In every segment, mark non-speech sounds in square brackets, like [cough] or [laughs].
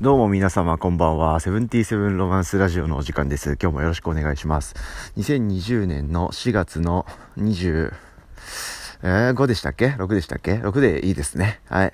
どうも皆様こんばんは。セブンティーセブンロマンスラジオのお時間です。今日もよろしくお願いします。2020年の4月の20、えー、5でしたっけ ?6 でしたっけ ?6 でいいですね。はい。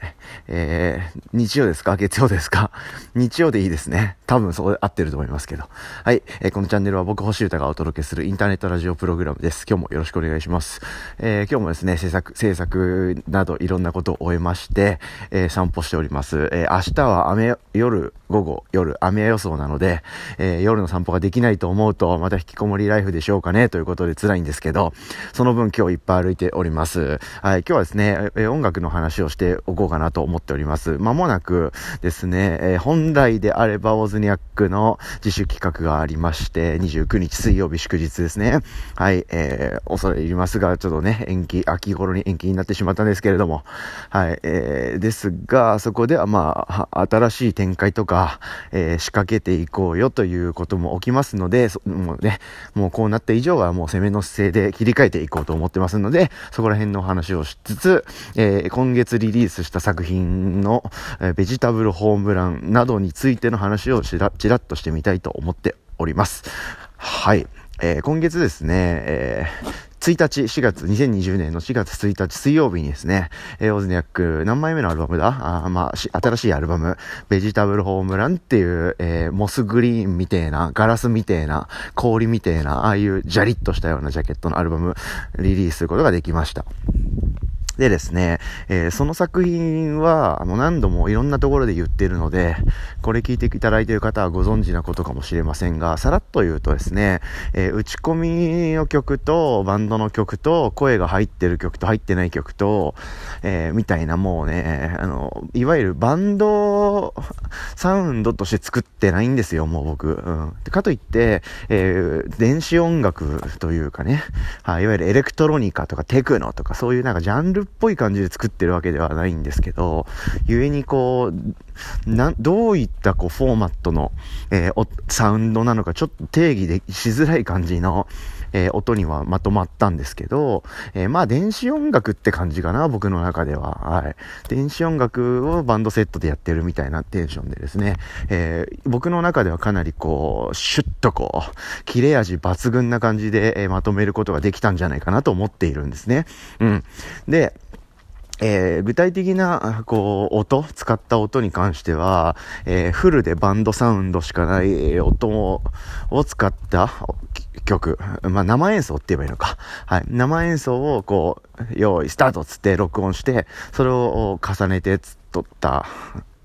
えー、日曜ですか？月曜ですか？日曜でいいですね。多分そう合ってると思いますけど。はい。えー、このチャンネルは僕星歌がお届けするインターネットラジオプログラムです。今日もよろしくお願いします。えー、今日もですね、制作、制作などいろんなことを終えまして、えー、散歩しております。えー、明日は雨、夜、午後、夜、雨予想なので、えー、夜の散歩ができないと思うと、また引きこもりライフでしょうかね、ということで辛いんですけど、その分今日いっぱい歩いております。。はい、今日はですね、音楽の話をしておこうかなと思っております。まもなくですね、え本来であればオズニャックの自主企画がありまして、29日水曜日祝日ですね。はい、えー、恐れ入りますが、ちょっとね、延期、秋頃に延期になってしまったんですけれども、はい、えー、ですが、そこではまあ、新しい展開とか、えー、仕掛けていこうよということも起きますので、もうね、もうこうなった以上はもう攻めの姿勢で切り替えていこうと思ってますので、そこら辺辺の話をしつつ、えー、今月リリースした作品の、えー、ベジタブルホームランなどについての話をちらっとしてみたいと思っております。はい。えー、今月ですね、えー、1日、4月、2020年の4月1日水曜日にですね、えー、オズニャック、何枚目のアルバムだ？あまあ、新しいアルバム、ベジタブルホームランっていう、えー、モスグリーンみてえな、ガラスみてえな、氷みてえな、ああいうジャリッとしたようなジャケットのアルバム、リリースすることができました。でですね、えー、その作品は、もう何度もいろんなところで言ってるので、これ聞いていただいている方はご存知なことかもしれませんが、さらっと言うとですね、えー、打ち込みの曲と、バンドの曲と、声が入ってる曲と入ってない曲と、えー、みたいなもうね、あの、いわゆるバンドサウンドとして作ってないんですよ、もう僕。うん。かといって、え、電子音楽というかね、はい、いわゆるエレクトロニカとかテクノとかそういうなんかジャンルっぽい感じで作ってるわけではないんですけど、故にこう、な、どういったこうフォーマットの、えー、サウンドなのかちょっと定義でしづらい感じの、えー、音にはまとまったんですけど、えー、まあ電子音楽って感じかな、僕の中では。はい。電子音楽をバンドセットでやってるみたいなテンションでですね、えー、僕の中ではかなりこう、シュッとこう、切れ味抜群な感じで、えまとめることができたんじゃないかなと思っているんですね。うん。で、えー、具体的な、こう、音、使った音に関しては、えー、フルでバンドサウンドしかない音を使った曲、まあ、生演奏って言えばいいのか。はい。生演奏を、こう、用意、スタートつって録音して、それを重ねて撮った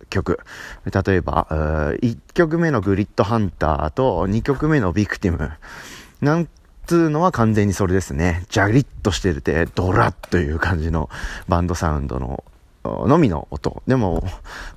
曲。例えば、1曲目のグリッドハンターと2曲目のビクティム。なんつうのは完全にそれですね。ジャリッとしてるて、ドラッという感じのバンドサウンドののみの音。でも、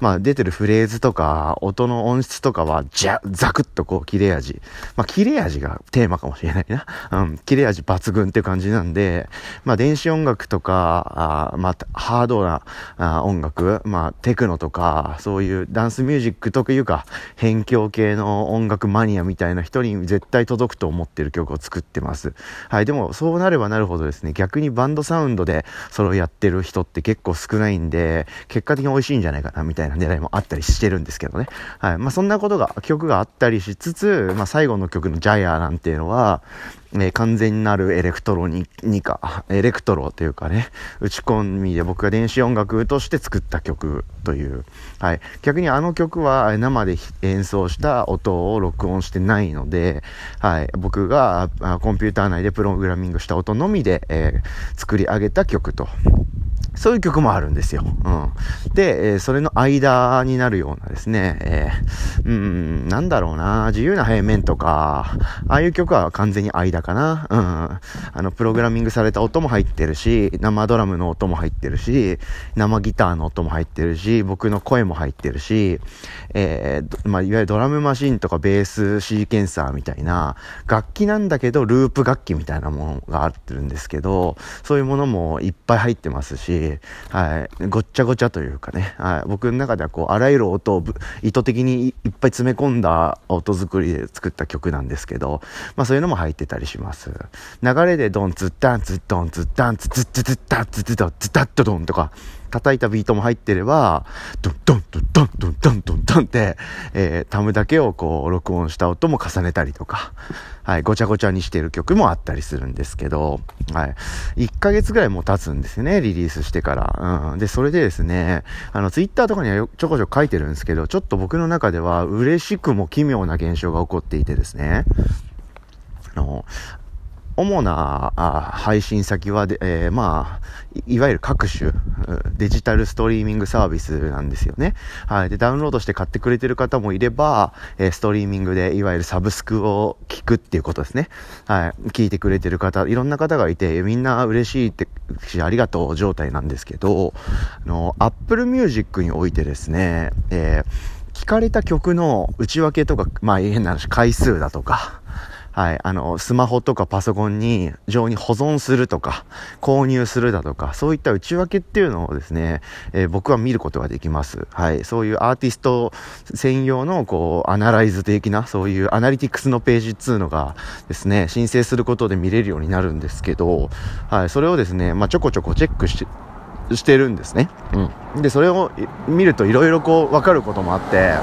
まあ出てるフレーズとか、音の音質とかは、じゃ、ザクッとこう、切れ味。まあ切れ味がテーマかもしれないな。[laughs] うん、切れ味抜群って感じなんで、まあ電子音楽とか、あまあハードなあ音楽、まあテクノとか、そういうダンスミュージックというか、辺境系の音楽マニアみたいな人に絶対届くと思ってる曲を作ってます。はい、でもそうなればなるほどですね、逆にバンドサウンドでそれをやってる人って結構少ないんで、で、結果的に美味しいんじゃないかな、みたいな狙いもあったりしてるんですけどね。はい。まあ、そんなことが、曲があったりしつつ、まあ、最後の曲のジャイアーなんていうのは、えー、完全なるエレクトロニカ、エレクトロというかね、打ち込みで僕が電子音楽として作った曲という。はい。逆にあの曲は生で演奏した音を録音してないので、はい。僕がコンピューター内でプログラミングした音のみで、えー、作り上げた曲とそういう曲もあるんですよ。うん。で、えー、それの間になるようなですね、えー、うん、なんだろうな、自由な平面とか、ああいう曲は完全に間かな。うん。あの、プログラミングされた音も入ってるし、生ドラムの音も入ってるし、生ギターの音も入ってるし、僕の声も入ってるし、えー、まあ、いわゆるドラムマシンとかベースシーケンサーみたいな、楽器なんだけど、ループ楽器みたいなものがあってるんですけど、そういうものもいっぱい入ってますし、はい、ごっちゃごちゃというかね、はい、僕の中ではこう、あらゆる音を意図的にいっぱい詰め込んだ音作りで作った曲なんですけど、まあそういうのも入ってたりしします。流れでドン、ツッタン、ツッドン、ツッタン、ツッツッツッタン、ツッツッドン、ツッタッドドンとか、叩いたビートも入ってれば、ドンドンドンドンドンドンドンドンって、えー、タムだけをこう、録音した音も重ねたりとか、はい、ごちゃごちゃにしてる曲もあったりするんですけど、はい。1ヶ月ぐらいもう経つんですね、リリースしてから。うん。で、それでですね、あの、ツイッターとかにはちょこちょこ書いてるんですけど、ちょっと僕の中では嬉しくも奇妙な現象が起こっていてですね、の、主な配信先はで、えー、まあ、いわゆる各種デジタルストリーミングサービスなんですよね。はい。で、ダウンロードして買ってくれてる方もいれば、えー、ストリーミングでいわゆるサブスクを聞くっていうことですね。はい。聞いてくれてる方、いろんな方がいて、みんな嬉しいって、ありがとう状態なんですけど、あの、Apple Music においてですね、えー、聞かれた曲の内訳とか、まあ変な話、回数だとか、はい、あの、スマホとかパソコンに上に保存するとか、購入するだとか、そういった内訳っていうのをですね、えー、僕は見ることができます。はい、そういうアーティスト専用の、こう、アナライズ的な、そういうアナリティクスのページっていうのがですね、申請することで見れるようになるんですけど、はい、それをですね、まあ、ちょこちょこチェックして、してるんですね。うん。で、それを見るといろいろこう、わかることもあって、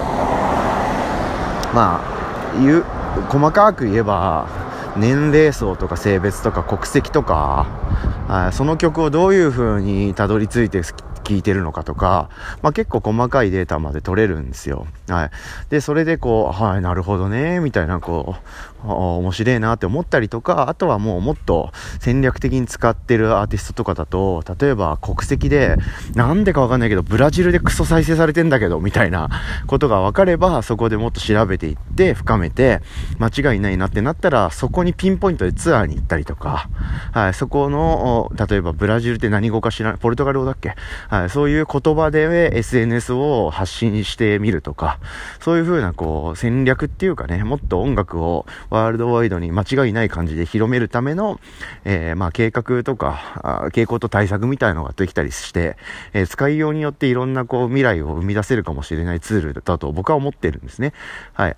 まあ、言う、細かく言えば年齢層とか性別とか国籍とかその曲をどういう風にたどり着いて聞いてるのかとか、まあ、結構細かいデータまで取れるんですよ。はい。で、それでこう、はい、なるほどね、みたいな、こう、面白いなって思ったりとか、あとはもうもっと戦略的に使ってるアーティストとかだと、例えば国籍で、なんでかわかんないけど、ブラジルでクソ再生されてんだけど、みたいなことが分かれば、そこでもっと調べていって、深めて、間違いないなってなったら、そこにピンポイントでツアーに行ったりとか、はい、そこの、例えばブラジルって何語か知らない、ポルトガル語だっけ？はい、そういう言葉で SNS を発信してみるとか、そういう風なこう戦略っていうかね、もっと音楽をワールドワイドに間違いない感じで広めるための、えー、まあ計画とか、傾向と対策みたいのができたりして、えー、使いようによっていろんなこう未来を生み出せるかもしれないツールだと僕は思ってるんですね。はい。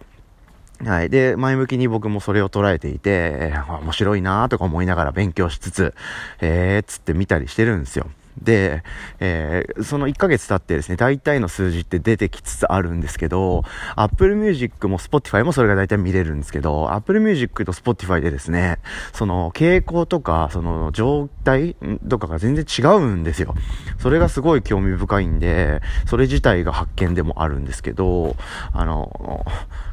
はい。で、前向きに僕もそれを捉えていて、えー、面白いなとか思いながら勉強しつつ、えー、つって見たりしてるんですよ。で、えー、その1ヶ月経ってですね、大体の数字って出てきつつあるんですけど、Apple Music も Spotify もそれが大体見れるんですけど、Apple Music と Spotify でですね、その傾向とか、その状態とかが全然違うんですよ。それがすごい興味深いんで、それ自体が発見でもあるんですけど、あの、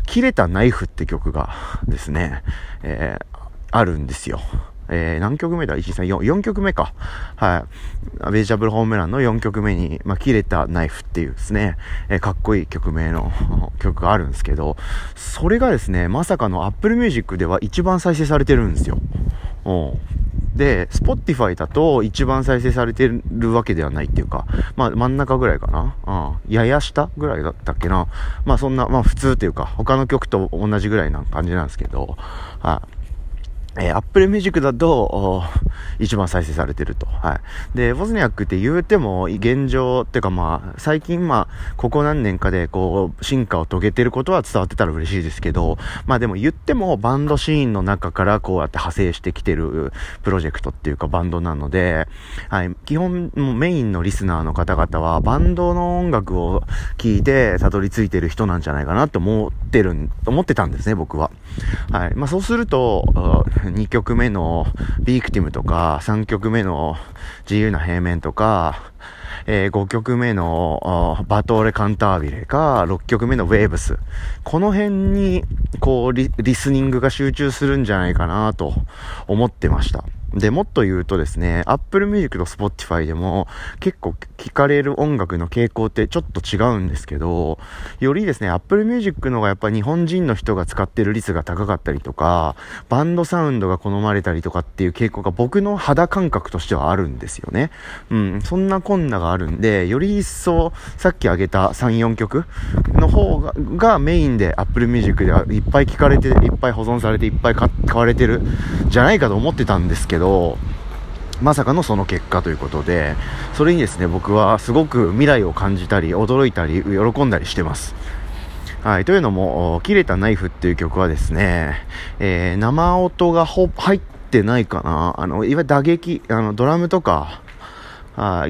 切れたナイフって曲がですね、えー、あるんですよ。えー、何曲目だ ?1、3、4、4曲目か。はい。ベジタブルホームランの4曲目に、まあ、切れたナイフっていうですね、えー、かっこいい曲名の [laughs] 曲があるんですけど、それがですね、まさかの Apple Music では一番再生されてるんですよ。うん。で、Spotify だと一番再生されてるわけではないっていうか、まあ真ん中ぐらいかな。うん。やや下ぐらいだったっけな。まあそんな、まあ普通っていうか、他の曲と同じぐらいな感じなんですけど、はい、えー、Apple Music だと、一番再生されてると。はい。で、ボズニャックって言うても、現状っていうかまあ、最近まあ、ここ何年かでこう、進化を遂げてることは伝わってたら嬉しいですけど、まあでも言っても、バンドシーンの中からこうやって派生してきてるプロジェクトっていうかバンドなので、はい。基本、メインのリスナーの方々は、バンドの音楽を聴いて、たどり着いてる人なんじゃないかなって思ってる、思ってたんですね、僕は。はい。まあそうすると、2曲目のビークティムとか、3曲目の自由な平面とか、えー、5曲目のバトーレ・カンタービレか、6曲目のウェーブス。この辺に、こうリ、リスニングが集中するんじゃないかなと思ってました。で、もっと言うとですね、Apple Music と Spotify でも結構聴かれる音楽の傾向ってちょっと違うんですけど、よりですね、Apple Music のがやっぱ日本人の人が使ってる率が高かったりとか、バンドサウンドが好まれたりとかっていう傾向が僕の肌感覚としてはあるんですよね。うん、そんなこんながあるんで、より一層さっき挙げた3、4曲の方ががメインで Apple Music ではいっぱい聴かれて、いっぱい保存されて、いっぱい買われてるじゃないかと思ってたんですけど、ど、まさかのその結果ということで、それにですね、僕はすごく未来を感じたり、驚いたり、喜んだりしてます。はい。というのも、切れたナイフっていう曲はですね、えー、生音が入ってないかな。あの、いわゆる打撃、あの、ドラムとか、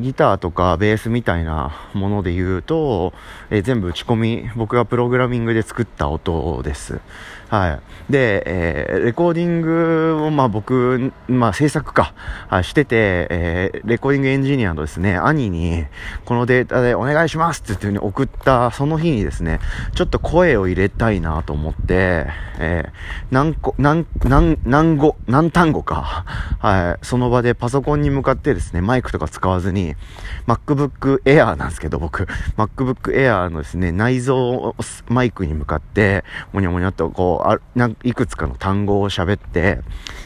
ギターとかベースみたいなもので言うと、えー、全部打ち込み、僕がプログラミングで作った音です。はい。で、えー、レコーディングを、まあ僕、まあ制作か、はい、してて、えー、レコーディングエンジニアのですね、兄に、このデータでお願いしますって言って送ったその日にですね、ちょっと声を入れたいなと思って、えー、何個、何、何、何語、何単語か、はい、その場でパソコンに向かってですね、マイクとか使わずに、MacBook Air なんですけど、僕、MacBook Air のですね、内蔵マイクに向かって、もにょもにょっとこう、あいくつかの単語を喋って、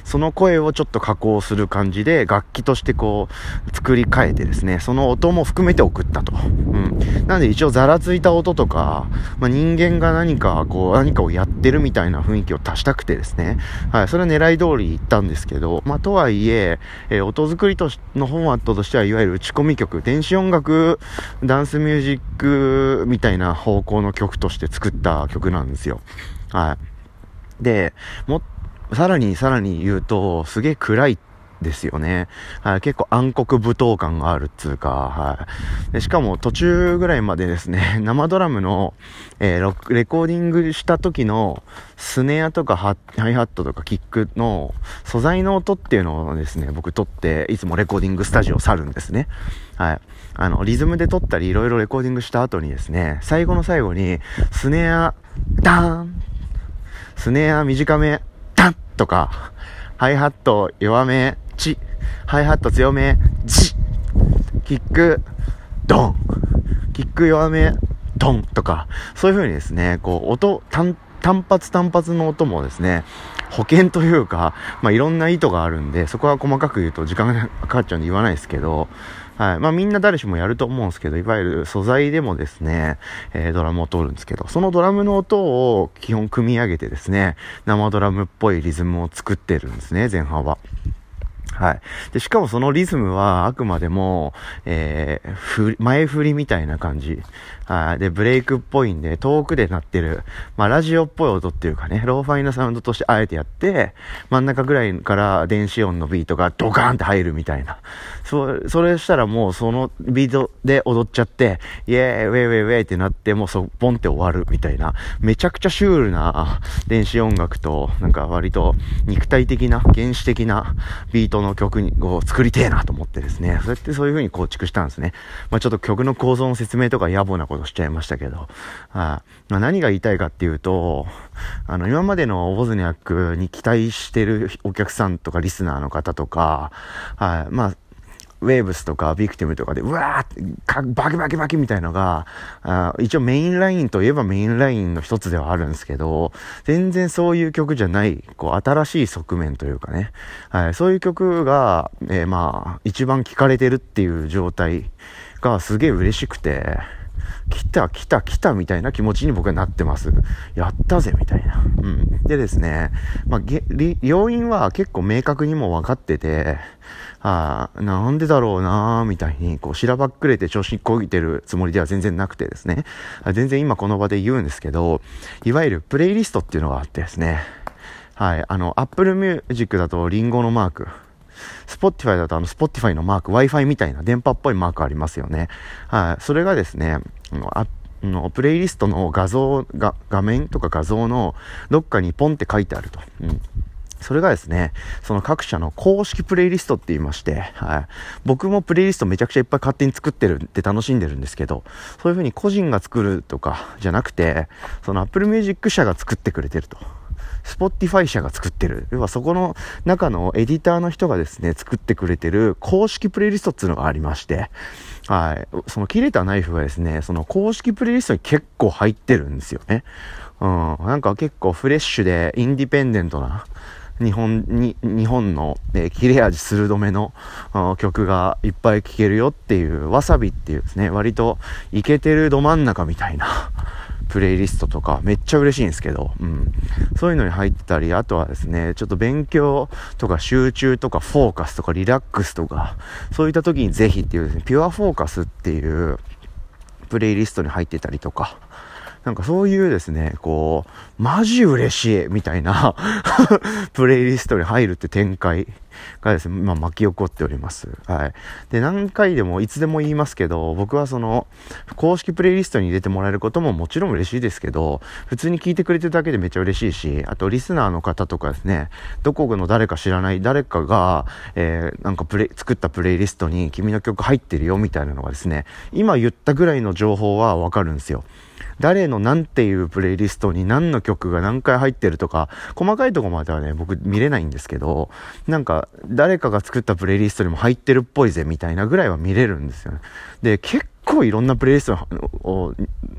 その声をちょっと加工する感じで、楽器としてこう、作り変えてですね、その音も含めて送ったと。うん。なので一応ざらついた音とか、まあ、人間が何かこう、何かをやってるみたいな雰囲気を足したくてですね、はい、それは狙い通り言ったんですけど、まあ、とはいえ、えー、音作りとのフォーマットとしては、いわゆる打ち込み曲、電子音楽、ダンスミュージックみたいな方向の曲として作った曲なんですよ。はい。で、も、さらにさらに言うと、すげえ暗いですよね。はい、結構暗黒舞踏感があるっつうか、はい。でしかも途中ぐらいまでですね、[laughs] 生ドラムの、えー、レコーディングした時のスネアとかハイハットとかキックの素材の音っていうのをですね、僕撮って、いつもレコーディングスタジオを去るんですね。はい。あの、リズムで撮ったりいろいろレコーディングした後にですね、最後の最後に、スネア、ダーンスネア短め、タンとか、ハイハット弱め、チ、ハイハット強め、チ、キック、ドン、キック弱め、ドンとか、そういう風にですね、こう、音、単、単発単発の音もですね、保険というか、まあ、いろんな意図があるんで、そこは細かく言うと時間がかかっちゃうんで言わないですけど、はい。まあみんな誰しもやると思うんですけど、いわゆる素材でもですね、えー、ドラムを通るんですけど、そのドラムの音を基本組み上げてですね、生ドラムっぽいリズムを作ってるんですね、前半は。はい。で、しかもそのリズムはあくまでも、えー、前振りみたいな感じ。はい。で、ブレイクっぽいんで、遠くで鳴ってる、まあ、ラジオっぽい音っていうかね、ローファイなサウンドとしてあえてやって、真ん中ぐらいから電子音のビートがドカーンって入るみたいな。そ、それしたらもうそのビートで踊っちゃって、イェーイ、ウェイウェイウェイってなって、もうそ、ポンって終わるみたいな。めちゃくちゃシュールな電子音楽と、なんか割と肉体的な、原始的なビートの曲を作りてえなと思ってですね。そうやってそういう風に構築したんですね。まあちょっと曲の構造の説明とか野暮なことしちゃいましたけど。あまあ、何が言いたいかっていうと、あの、今までのボズニャックに期待してるお客さんとかリスナーの方とか、はい、まあ、ウェーブスとかビクティムとかで、うわーって、バキバキバキみたいのが、あ一応メインラインといえばメインラインの一つではあるんですけど、全然そういう曲じゃない、こう、新しい側面というかね、はい、そういう曲が、えー、まあ、一番聴かれてるっていう状態がすげえ嬉しくて、来た来た来たみたいな気持ちに僕はなってます。やったぜみたいな。うん。でですね、まあ、要因は結構明確にも分かってて、ああなんでだろうなみたいに、こう、しらばっくれて調子こぎてるつもりでは全然なくてですね、全然今この場で言うんですけど、いわゆるプレイリストっていうのがあってですね、はい、あの、Apple Music だとリンゴのマーク、Spotify だとあの Spotify のマーク、Wi-Fi みたいな電波っぽいマークありますよね。はい。それがですね、あの、プレイリストの画像が、画面とか画像のどっかにポンって書いてあると。うん。それがですね、その各社の公式プレイリストって言いまして、はい。僕もプレイリストめちゃくちゃいっぱい勝手に作ってるって楽しんでるんですけど、そういう風に個人が作るとかじゃなくて、その Apple Music 社が作ってくれてると。Spotify 社が作ってる。要はそこの中のエディターの人がですね、作ってくれてる公式プレイリストっていうのがありまして、はい。その切れたナイフがですね、その公式プレイリストに結構入ってるんですよね。うん。なんか結構フレッシュでインディペンデントな、日本に、日本の、えー、切れ味鋭めの曲がいっぱい聴けるよっていう、わさびっていうですね、割とイケてるど真ん中みたいなプレイリストとかめっちゃ嬉しいんですけど、うん。そういうのに入ってたり、あとはですね、ちょっと勉強とか集中とかフォーカスとかリラックスとか、そういった時にぜひっていうですね、ピュアフォーカスっていうプレイリストに入ってたりとか、なんかそういうですね、こう、マジ嬉しいみたいな [laughs] プレイリストに入るって展開がですね、ま、巻き起こっております。はい。で、何回でも、いつでも言いますけど、僕はその、公式プレイリストに入れてもらえることももちろん嬉しいですけど、普通に聞いてくれてるだけでめっちゃ嬉しいし、あと、リスナーの方とかですね、どこの誰か知らない誰かが、えー、なんかプレ、作ったプレイリストに君の曲入ってるよみたいなのがですね、今言ったぐらいの情報はわかるんですよ。誰の何ていうプレイリストに何の曲が何回入ってるとか、細かいとこまではね、僕見れないんですけど、なんか、誰かが作ったプレイリストにも入ってるっぽいぜ、みたいなぐらいは見れるんですよね。で、結構いろんなプレイリスト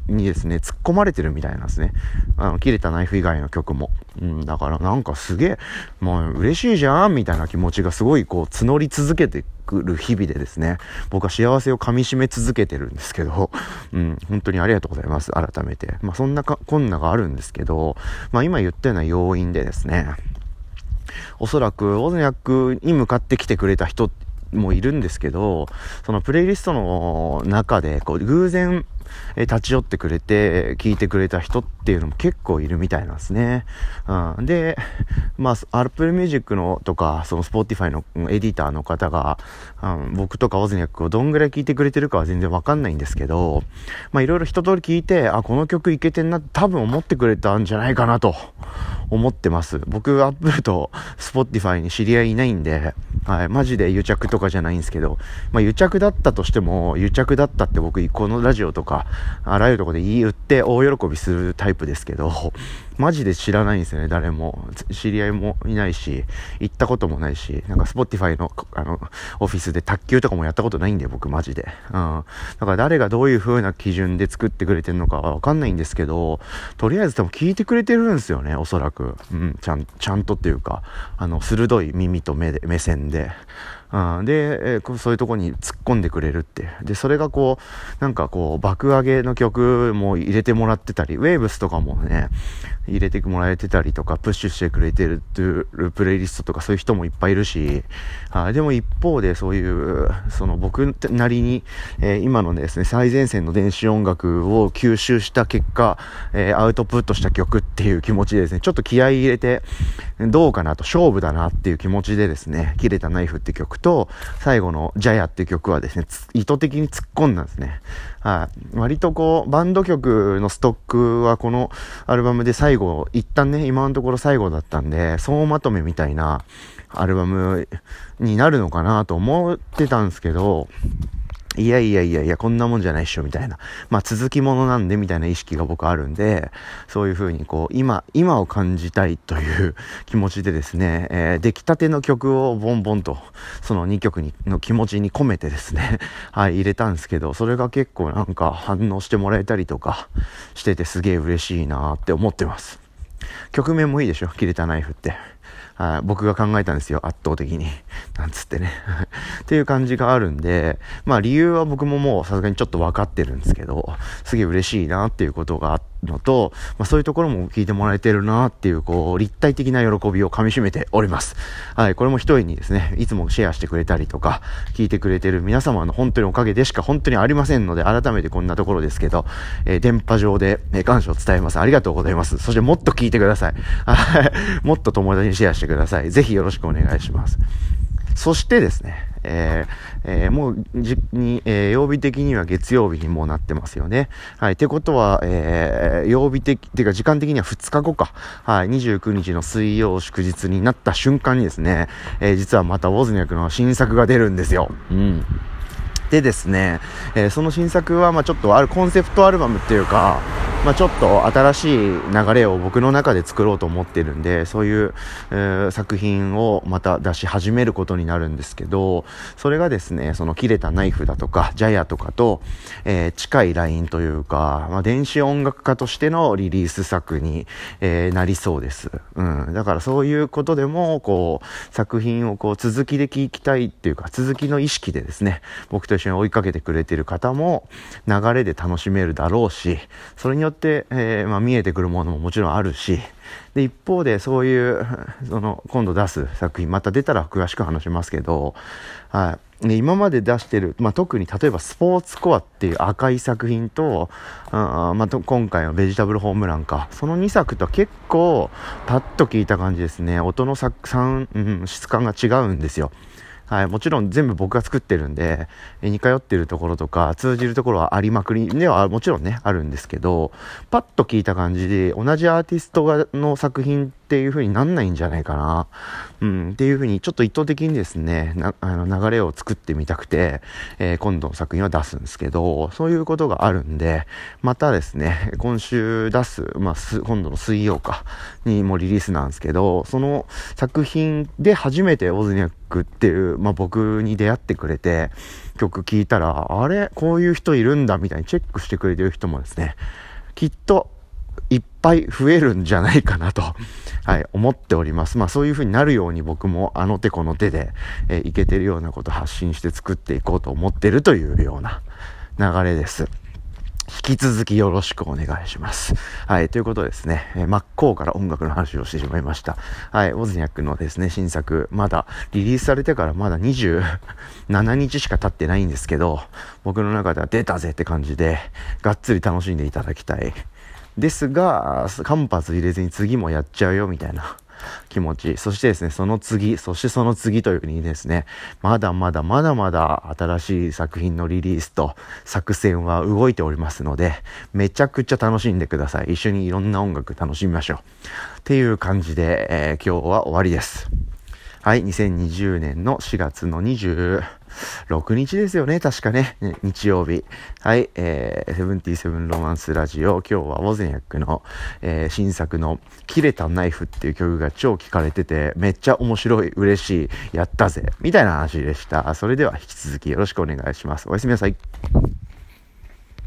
にですね、突っ込まれてるみたいなんですね。あの、切れたナイフ以外の曲も。うん、だからなんかすげえ、もう嬉しいじゃんみたいな気持ちがすごいこう募り続けてくる日々でですね、僕は幸せをかみしめ続けてるんですけど、[laughs] うん、本当にありがとうございます。改めて。まあそんなか、こんながあるんですけど、まあ今言ったような要因でですね、おそらくオズニャックに向かってきてくれた人もいるんですけど、そのプレイリストの中で、こう、偶然、え立ち寄ってくれて、聞いてくれた人っていうのも結構いるみたいなんですね。うん、で、まあ、Apple Music のとか、その Spotify のエディターの方が、うん、僕とかオズニャックをどんぐらい聞いてくれてるかは全然わかんないんですけど、まあ、いろいろ一通り聞いて、あ、この曲いけてんなって多分思ってくれたんじゃないかなと思ってます。僕、Apple と Spotify に知り合いいないんで、はい、マジで癒着とかじゃないんですけど、まあ、癒着だったとしても、癒着だったって僕、このラジオとか、あらゆるとこで言い売って大喜びするタイプですけど、マジで知らないんですよね、誰も。知り合いもいないし、行ったこともないし、なんか Spotify の、あの、オフィスで卓球とかもやったことないんで、僕マジで。うん。だから誰がどういう風な基準で作ってくれてるのかわかんないんですけど、とりあえず多分聞いてくれてるんですよね、おそらく。うん、ちゃん、ちゃんとっていうか、あの、鋭い耳と目で、目線で。うん、で、えー、そういうとこに突っ込んでくれるって。で、それがこう、なんかこう、爆上げの曲も入れてもらってたり、ウェーブスとかもね、入れてもらえてたりとか、プッシュしてくれてるプレイリストとかそういう人もいっぱいいるし、あでも一方でそういう、その僕なりに、えー、今のですね、最前線の電子音楽を吸収した結果、えー、アウトプットした曲っていう気持ちでですね、ちょっと気合い入れて、どうかなと、勝負だなっていう気持ちでですね、切れたナイフって曲と、最後のジャヤっていう曲はですね、意図的に突っ込んだんですね。はい。割とこう、バンド曲のストックはこのアルバムで最後、一旦ね、今のところ最後だったんで、総まとめみたいなアルバムになるのかなと思ってたんですけど、いやいやいやいや、こんなもんじゃないっしょ、みたいな。まあ、続きものなんで、みたいな意識が僕あるんで、そういう風にこう、今、今を感じたいという気持ちでですね、えー、出来たての曲をボンボンと、その2曲にの気持ちに込めてですね、[laughs] はい、入れたんですけど、それが結構なんか反応してもらえたりとかしててすげえ嬉しいなって思ってます。曲名もいいでしょ、切れたナイフって。はい、僕が考えたんですよ、圧倒的に。[laughs] なんつってね。[laughs] っていう感じがあるんで、まあ理由は僕ももうさすがにちょっと分かってるんですけど、すげえ嬉しいなっていうことがあってのと、まあ、そういうところも聞いてもらえてるなっていう、こう、立体的な喜びをかみしめております。はい、これも一重にですね、いつもシェアしてくれたりとか、聞いてくれてる皆様の本当におかげでしか本当にありませんので、改めてこんなところですけど、えー、電波上で、え、感謝を伝えます。ありがとうございます。そしてもっと聞いてください。はい、もっと友達にシェアしてください。ぜひよろしくお願いします。そしてですね、えーえー、もうじに、えー、曜日的には月曜日にもうなってますよね。はい。ってことは、えー、曜日的、てか時間的には2日後か。はい。29日の水曜祝日になった瞬間にですね、えー、実はまたウォズニャクの新作が出るんですよ。うん。でですね、えー、その新作は、まあちょっとあるコンセプトアルバムっていうか、まあ、ちょっと新しい流れを僕の中で作ろうと思ってるんで、そういう、えー、作品をまた出し始めることになるんですけど、それがですね、その切れたナイフだとか、ジャヤとかと、えー、近いラインというか、まあ、電子音楽家としてのリリース作に、えー、なりそうです。うん。だからそういうことでも、こう、作品をこう続きで聴きたいっていうか、続きの意識でですね、僕と緒に追いかけてくれてる方も流れで楽しめるだろうし、それによって、えー、まあ、見えてくるものももちろんあるし、で、一方でそういう、その、今度出す作品、また出たら詳しく話しますけど、はい。今まで出してる、まあ、特に例えばスポーツコアっていう赤い作品と、あまあ、今回のベジタブルホームランか、その2作とは結構パッと聞いた感じですね。音のサウうん、質感が違うんですよ。はい、もちろん全部僕が作ってるんで、似通ってるところとか、通じるところはありまくりではもちろんね、あるんですけど、パッと聞いた感じで、同じアーティストがの作品ってていう風になんないんじゃないかな。うん、っていう風にちょっと意図的にですね、なあの流れを作ってみたくて、えー、今度の作品は出すんですけど、そういうことがあるんで、またですね、今週出す、まあ、今度の水曜か、にもリリースなんですけど、その作品で初めてオズニャックっていう、まあ、僕に出会ってくれて、曲聴いたら、あれこういう人いるんだみたいにチェックしてくれてる人もですね、きっといっぱい増えるんじゃないかなと、[laughs] はい、思っております。まあそういう風になるように僕もあの手この手で、えー、いけてるようなこと発信して作っていこうと思ってるというような流れです。引き続きよろしくお願いします。はい、ということですね、えー、真っ向から音楽の話をしてしまいました。はい、オズニャックのですね、新作、まだリリースされてからまだ27日しか経ってないんですけど、僕の中では出たぜって感じで、がっつり楽しんでいただきたい。ですが、間髪入れずに次もやっちゃうよみたいな [laughs] 気持ち。そしてですね、その次、そしてその次というふうにですね、まだまだまだまだ新しい作品のリリースと作戦は動いておりますので、めちゃくちゃ楽しんでください。一緒にいろんな音楽楽しみましょう。っていう感じで、えー、今日は終わりです。はい、2020年の4月の26日ですよね、確かね、日曜日。はい、えー、セブンティーセブンロマンスラジオ、今日はウォゼニャックの、えー、新作の切れたナイフっていう曲が超聴かれてて、めっちゃ面白い、嬉しい、やったぜ、みたいな話でした。それでは引き続きよろしくお願いします。おやすみなさい。